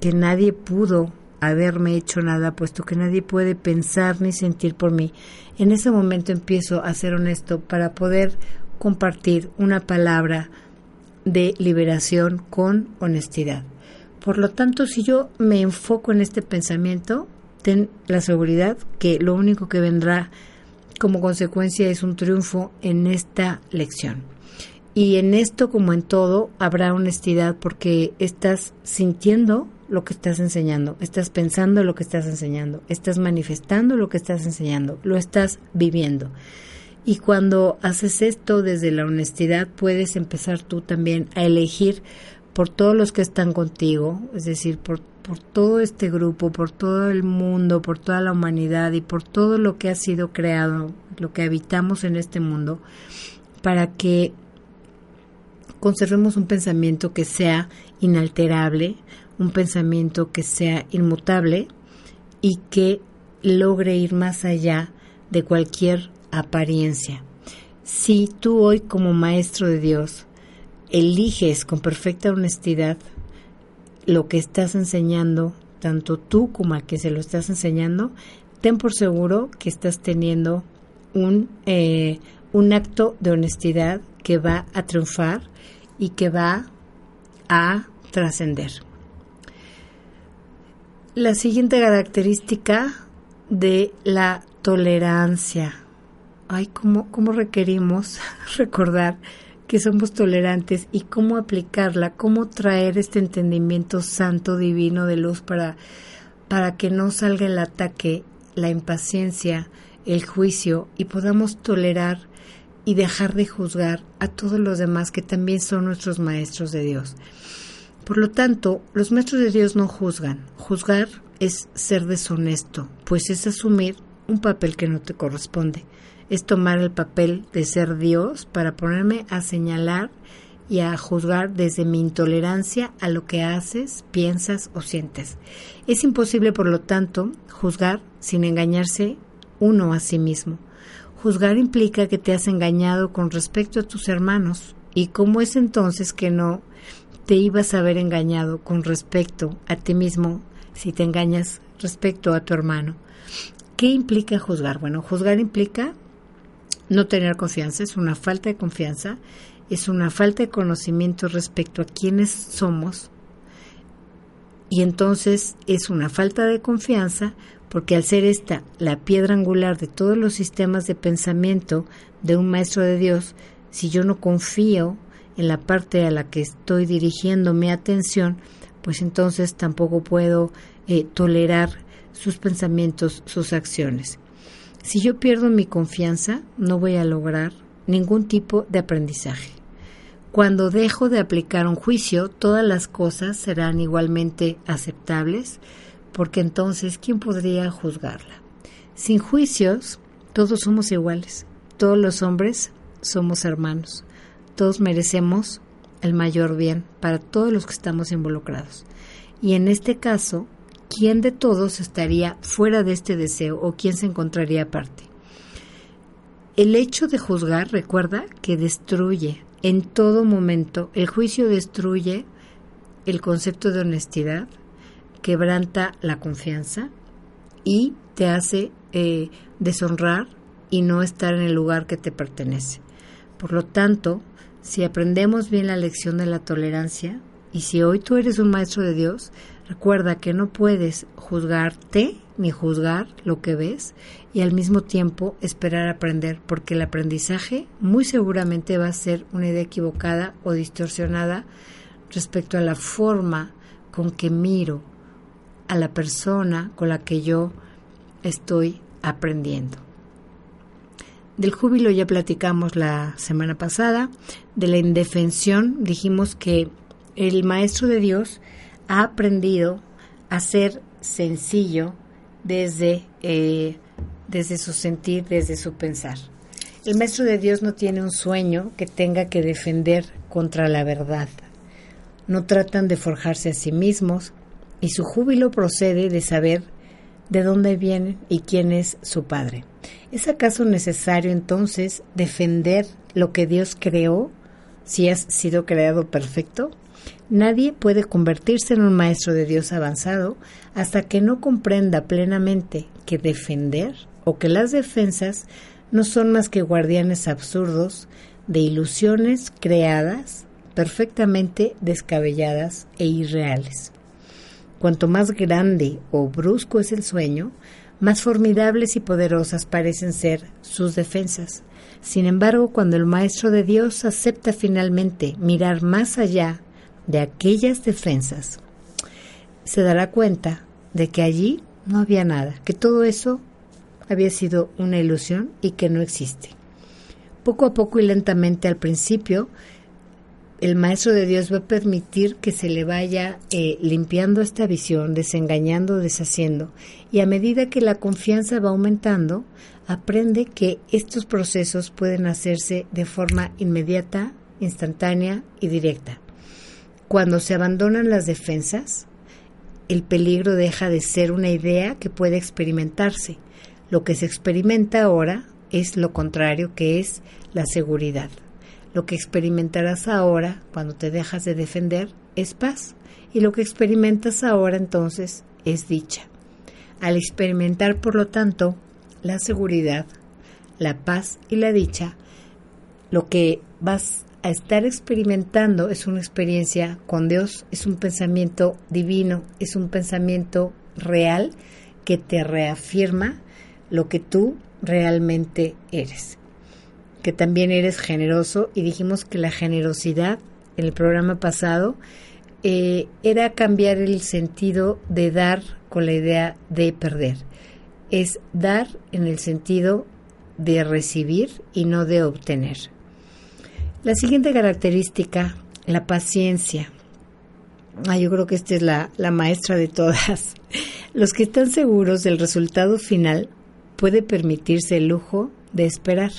que nadie pudo haberme hecho nada, puesto que nadie puede pensar ni sentir por mí. En ese momento empiezo a ser honesto para poder compartir una palabra de liberación con honestidad. Por lo tanto, si yo me enfoco en este pensamiento, ten la seguridad que lo único que vendrá como consecuencia es un triunfo en esta lección. Y en esto, como en todo, habrá honestidad porque estás sintiendo lo que estás enseñando, estás pensando lo que estás enseñando, estás manifestando lo que estás enseñando, lo estás viviendo. Y cuando haces esto desde la honestidad, puedes empezar tú también a elegir por todos los que están contigo, es decir, por por todo este grupo, por todo el mundo, por toda la humanidad y por todo lo que ha sido creado, lo que habitamos en este mundo, para que conservemos un pensamiento que sea inalterable, un pensamiento que sea inmutable y que logre ir más allá de cualquier apariencia. Si tú hoy como maestro de Dios eliges con perfecta honestidad lo que estás enseñando, tanto tú como a que se lo estás enseñando, ten por seguro que estás teniendo un, eh, un acto de honestidad que va a triunfar y que va a trascender. La siguiente característica de la tolerancia. Ay, ¿cómo, cómo requerimos recordar que somos tolerantes y cómo aplicarla, cómo traer este entendimiento santo, divino de luz para, para que no salga el ataque, la impaciencia, el juicio y podamos tolerar y dejar de juzgar a todos los demás que también son nuestros maestros de Dios. Por lo tanto, los maestros de Dios no juzgan. Juzgar es ser deshonesto, pues es asumir un papel que no te corresponde es tomar el papel de ser Dios para ponerme a señalar y a juzgar desde mi intolerancia a lo que haces, piensas o sientes. Es imposible, por lo tanto, juzgar sin engañarse uno a sí mismo. Juzgar implica que te has engañado con respecto a tus hermanos. ¿Y cómo es entonces que no te ibas a haber engañado con respecto a ti mismo si te engañas respecto a tu hermano? ¿Qué implica juzgar? Bueno, juzgar implica no tener confianza es una falta de confianza, es una falta de conocimiento respecto a quiénes somos y entonces es una falta de confianza porque al ser esta la piedra angular de todos los sistemas de pensamiento de un maestro de Dios, si yo no confío en la parte a la que estoy dirigiendo mi atención, pues entonces tampoco puedo eh, tolerar sus pensamientos, sus acciones. Si yo pierdo mi confianza, no voy a lograr ningún tipo de aprendizaje. Cuando dejo de aplicar un juicio, todas las cosas serán igualmente aceptables, porque entonces, ¿quién podría juzgarla? Sin juicios, todos somos iguales. Todos los hombres somos hermanos. Todos merecemos el mayor bien para todos los que estamos involucrados. Y en este caso, ¿quién de todos estaría fuera de este deseo o quién se encontraría aparte? El hecho de juzgar, recuerda, que destruye en todo momento, el juicio destruye el concepto de honestidad, quebranta la confianza y te hace eh, deshonrar y no estar en el lugar que te pertenece. Por lo tanto, si aprendemos bien la lección de la tolerancia, y si hoy tú eres un maestro de Dios, Recuerda que no puedes juzgarte ni juzgar lo que ves y al mismo tiempo esperar aprender, porque el aprendizaje muy seguramente va a ser una idea equivocada o distorsionada respecto a la forma con que miro a la persona con la que yo estoy aprendiendo. Del júbilo ya platicamos la semana pasada, de la indefensión dijimos que el maestro de Dios ha aprendido a ser sencillo desde, eh, desde su sentir, desde su pensar. El maestro de Dios no tiene un sueño que tenga que defender contra la verdad. No tratan de forjarse a sí mismos y su júbilo procede de saber de dónde vienen y quién es su Padre. ¿Es acaso necesario entonces defender lo que Dios creó si has sido creado perfecto? Nadie puede convertirse en un maestro de Dios avanzado hasta que no comprenda plenamente que defender o que las defensas no son más que guardianes absurdos de ilusiones creadas perfectamente descabelladas e irreales. Cuanto más grande o brusco es el sueño, más formidables y poderosas parecen ser sus defensas. Sin embargo, cuando el Maestro de Dios acepta finalmente mirar más allá de aquellas defensas, se dará cuenta de que allí no había nada, que todo eso había sido una ilusión y que no existe. Poco a poco y lentamente al principio, el Maestro de Dios va a permitir que se le vaya eh, limpiando esta visión, desengañando, deshaciendo. Y a medida que la confianza va aumentando, aprende que estos procesos pueden hacerse de forma inmediata, instantánea y directa. Cuando se abandonan las defensas, el peligro deja de ser una idea que puede experimentarse. Lo que se experimenta ahora es lo contrario, que es la seguridad. Lo que experimentarás ahora, cuando te dejas de defender, es paz. Y lo que experimentas ahora entonces es dicha. Al experimentar, por lo tanto, la seguridad, la paz y la dicha, lo que vas a estar experimentando es una experiencia con Dios, es un pensamiento divino, es un pensamiento real que te reafirma lo que tú realmente eres que también eres generoso y dijimos que la generosidad en el programa pasado eh, era cambiar el sentido de dar con la idea de perder. Es dar en el sentido de recibir y no de obtener. La siguiente característica, la paciencia. Ah, yo creo que esta es la, la maestra de todas. Los que están seguros del resultado final puede permitirse el lujo de esperar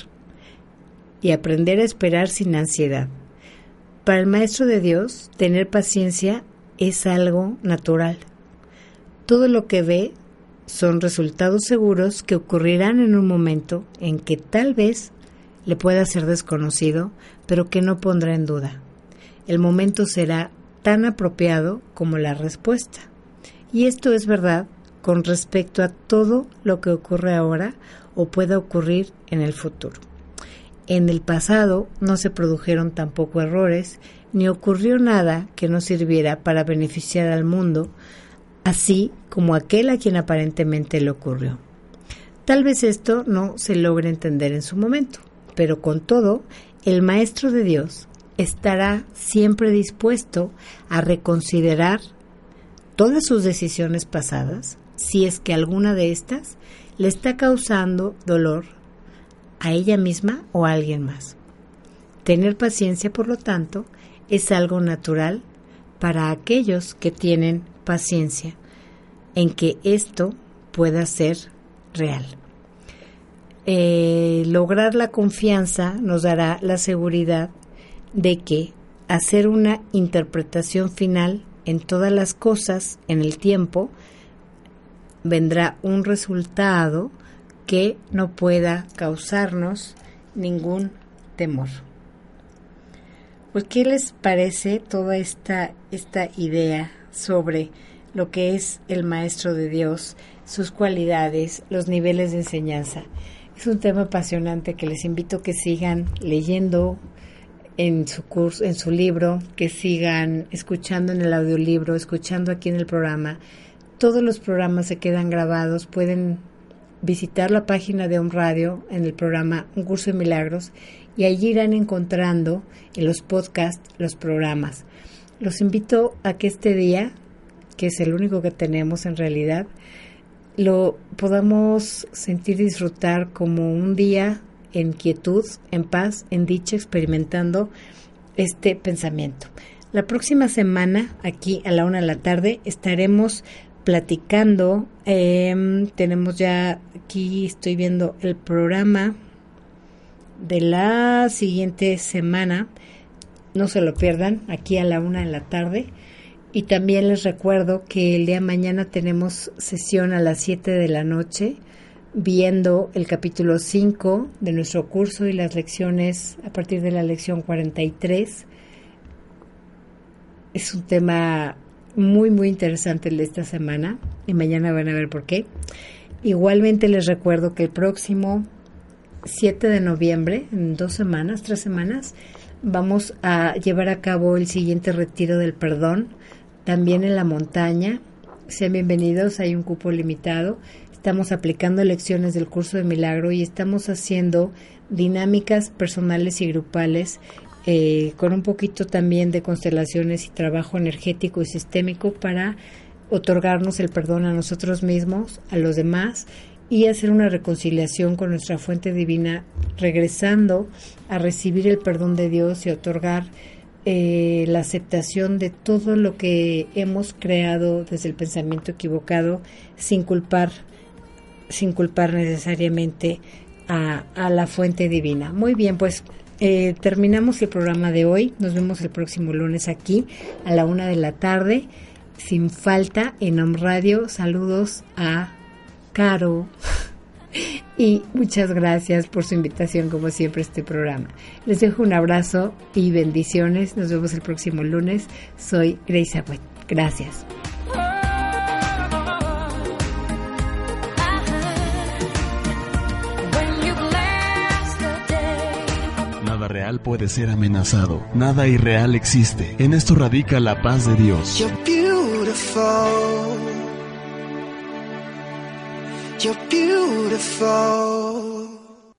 y aprender a esperar sin ansiedad. Para el Maestro de Dios, tener paciencia es algo natural. Todo lo que ve son resultados seguros que ocurrirán en un momento en que tal vez le pueda ser desconocido, pero que no pondrá en duda. El momento será tan apropiado como la respuesta. Y esto es verdad con respecto a todo lo que ocurre ahora o pueda ocurrir en el futuro. En el pasado no se produjeron tampoco errores, ni ocurrió nada que no sirviera para beneficiar al mundo, así como aquel a quien aparentemente le ocurrió. Tal vez esto no se logre entender en su momento, pero con todo, el Maestro de Dios estará siempre dispuesto a reconsiderar todas sus decisiones pasadas, si es que alguna de estas le está causando dolor a ella misma o a alguien más. Tener paciencia, por lo tanto, es algo natural para aquellos que tienen paciencia en que esto pueda ser real. Eh, lograr la confianza nos dará la seguridad de que hacer una interpretación final en todas las cosas en el tiempo vendrá un resultado que no pueda causarnos ningún temor. Pues, ¿qué les parece toda esta, esta idea sobre lo que es el Maestro de Dios, sus cualidades, los niveles de enseñanza? Es un tema apasionante que les invito a que sigan leyendo en su curso, en su libro, que sigan escuchando en el audiolibro, escuchando aquí en el programa. Todos los programas se quedan grabados, pueden visitar la página de un radio en el programa Un Curso de Milagros y allí irán encontrando en los podcasts los programas. Los invito a que este día, que es el único que tenemos en realidad, lo podamos sentir disfrutar como un día en quietud, en paz, en dicha, experimentando este pensamiento. La próxima semana, aquí a la una de la tarde, estaremos platicando. Em, tenemos ya aquí, estoy viendo el programa de la siguiente semana. No se lo pierdan, aquí a la una de la tarde. Y también les recuerdo que el día de mañana tenemos sesión a las 7 de la noche viendo el capítulo 5 de nuestro curso y las lecciones a partir de la lección 43. Es un tema muy, muy interesante el de esta semana y mañana van a ver por qué. Igualmente les recuerdo que el próximo 7 de noviembre, en dos semanas, tres semanas, vamos a llevar a cabo el siguiente retiro del perdón, también en la montaña. Sean bienvenidos, hay un cupo limitado. Estamos aplicando lecciones del curso de milagro y estamos haciendo dinámicas personales y grupales eh, con un poquito también de constelaciones y trabajo energético y sistémico para otorgarnos el perdón a nosotros mismos, a los demás y hacer una reconciliación con nuestra fuente divina, regresando a recibir el perdón de Dios y otorgar eh, la aceptación de todo lo que hemos creado desde el pensamiento equivocado, sin culpar, sin culpar necesariamente a, a la fuente divina. Muy bien, pues eh, terminamos el programa de hoy. Nos vemos el próximo lunes aquí a la una de la tarde. Sin falta en Om Radio. Saludos a Caro. Y muchas gracias por su invitación, como siempre, a este programa. Les dejo un abrazo y bendiciones. Nos vemos el próximo lunes. Soy Grace Agüet. Gracias. Nada real puede ser amenazado. Nada irreal existe. En esto radica la paz de Dios. You're beautiful. You're beautiful.